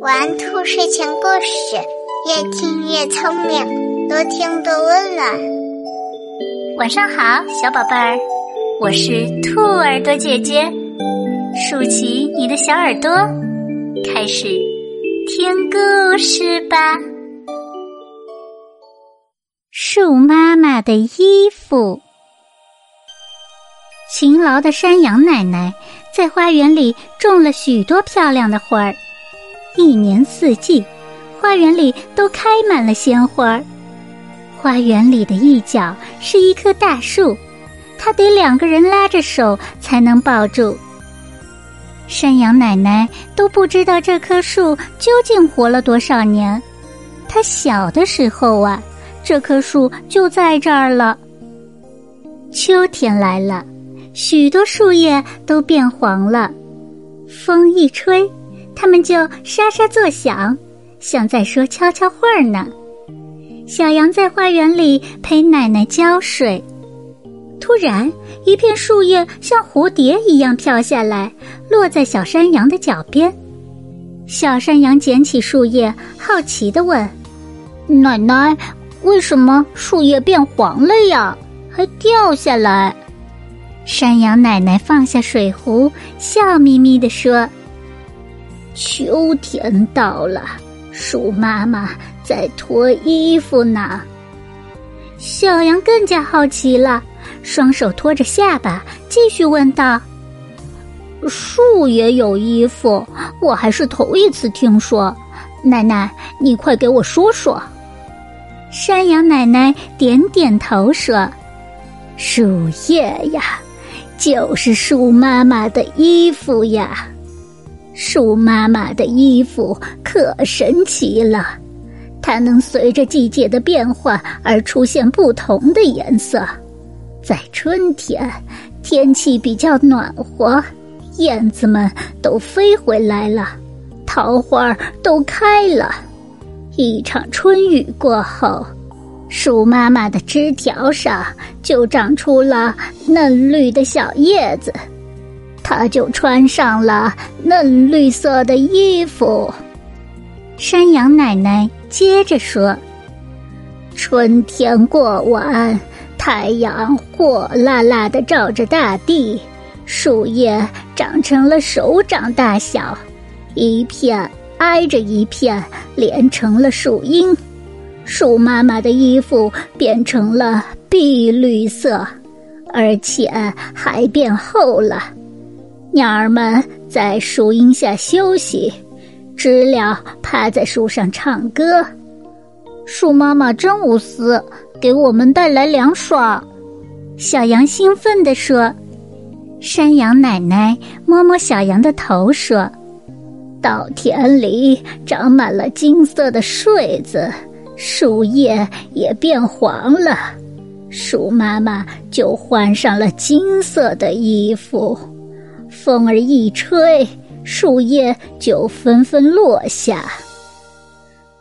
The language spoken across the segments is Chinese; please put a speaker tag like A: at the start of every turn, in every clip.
A: 玩兔睡前故事，越听越聪明，多听多温暖。
B: 晚上好，小宝贝儿，我是兔耳朵姐姐，竖起你的小耳朵，开始听故事吧。树妈妈的衣服。勤劳的山羊奶奶在花园里种了许多漂亮的花儿，一年四季，花园里都开满了鲜花。花园里的一角是一棵大树，它得两个人拉着手才能抱住。山羊奶奶都不知道这棵树究竟活了多少年，它小的时候啊，这棵树就在这儿了。秋天来了。许多树叶都变黄了，风一吹，它们就沙沙作响，像在说悄悄话呢。小羊在花园里陪奶奶浇水，突然，一片树叶像蝴蝶一样飘下来，落在小山羊的脚边。小山羊捡起树叶，好奇地问：“奶奶，为什么树叶变黄了呀？还掉下来？”山羊奶奶放下水壶，笑眯眯地说：“秋天到了，鼠妈妈在脱衣服呢。”小羊更加好奇了，双手托着下巴，继续问道：“树也有衣服？我还是头一次听说。奶奶，你快给我说说。”山羊奶奶点点头说：“树叶呀。”就是树妈妈的衣服呀，树妈妈的衣服可神奇了，它能随着季节的变化而出现不同的颜色。在春天，天气比较暖和，燕子们都飞回来了，桃花都开了。一场春雨过后。树妈妈的枝条上就长出了嫩绿的小叶子，它就穿上了嫩绿色的衣服。山羊奶奶接着说：“春天过完，太阳火辣辣的照着大地，树叶长成了手掌大小，一片挨着一片，连成了树荫。”树妈妈的衣服变成了碧绿色，而且还变厚了。鸟儿们在树荫下休息，知了趴在树上唱歌。树妈妈真无私，给我们带来凉爽。小羊兴奋地说：“山羊奶奶摸摸小羊的头说，稻田里长满了金色的穗子。”树叶也变黄了，树妈妈就换上了金色的衣服。风儿一吹，树叶就纷纷落下。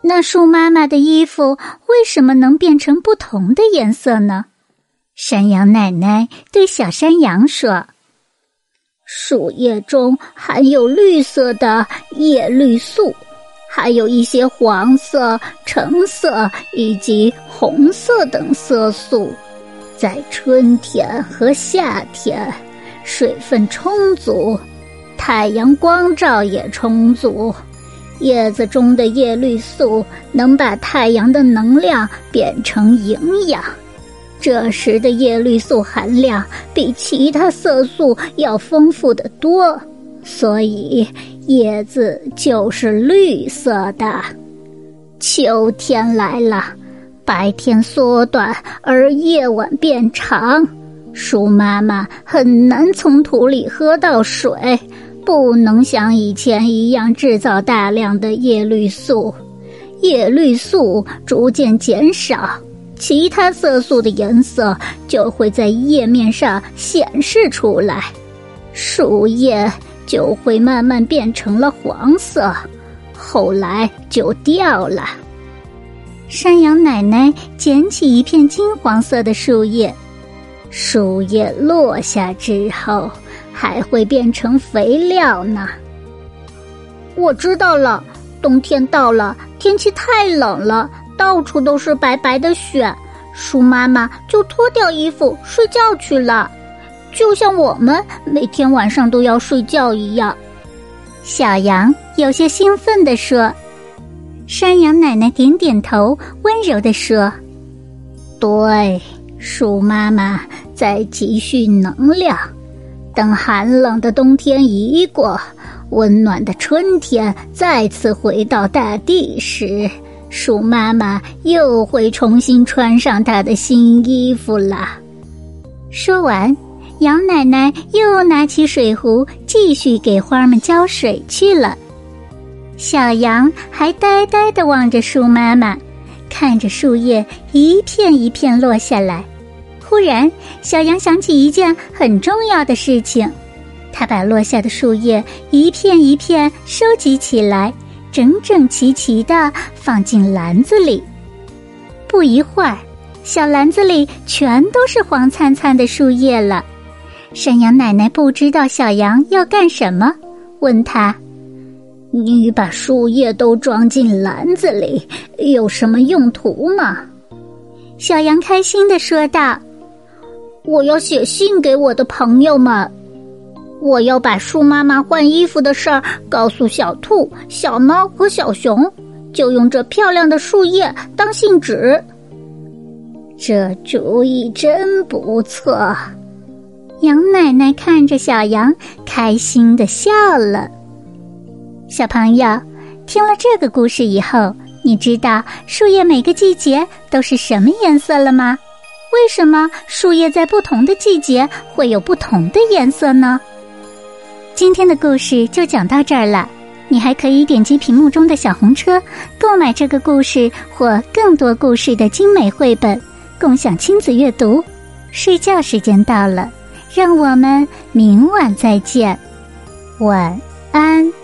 B: 那树妈妈的衣服为什么能变成不同的颜色呢？山羊奶奶对小山羊说：“树叶中含有绿色的叶绿素。”还有一些黄色、橙色以及红色等色素，在春天和夏天，水分充足，太阳光照也充足，叶子中的叶绿素能把太阳的能量变成营养，这时的叶绿素含量比其他色素要丰富的多。所以叶子就是绿色的。秋天来了，白天缩短而夜晚变长，树妈妈很难从土里喝到水，不能像以前一样制造大量的叶绿素。叶绿素逐渐减少，其他色素的颜色就会在叶面上显示出来。树叶。就会慢慢变成了黄色，后来就掉了。山羊奶奶捡起一片金黄色的树叶，树叶落下之后还会变成肥料呢。
C: 我知道了，冬天到了，天气太冷了，到处都是白白的雪，树妈妈就脱掉衣服睡觉去了，就像我们每天晚上都要睡觉一样。
B: 小羊有些兴奋地说：“山羊奶奶点点头，温柔地说：‘
C: 对，鼠妈妈在积蓄能量。’”等寒冷的冬天一过，温暖的春天再次回到大地时，鼠妈妈又会重新穿上她的新衣服了。
B: 说完，羊奶奶又拿起水壶，继续给花们浇水去了。小羊还呆呆的望着树妈妈，看着树叶一片一片落下来。忽然，小羊想起一件很重要的事情，它把落下的树叶一片一片收集起来，整整齐齐的放进篮子里。不一会儿，小篮子里全都是黄灿灿的树叶了。山羊奶奶不知道小羊要干什么，问他：“
C: 你把树叶都装进篮子里，有什么用途吗？”
B: 小羊开心的说道。
C: 我要写信给我的朋友们，我要把树妈妈换衣服的事儿告诉小兔、小猫和小熊，就用这漂亮的树叶当信纸。这主意真不错。
B: 羊奶奶看着小羊，开心的笑了。小朋友，听了这个故事以后，你知道树叶每个季节都是什么颜色了吗？为什么树叶在不同的季节会有不同的颜色呢？今天的故事就讲到这儿了。你还可以点击屏幕中的小红车购买这个故事或更多故事的精美绘本，共享亲子阅读。睡觉时间到了，让我们明晚再见，晚安。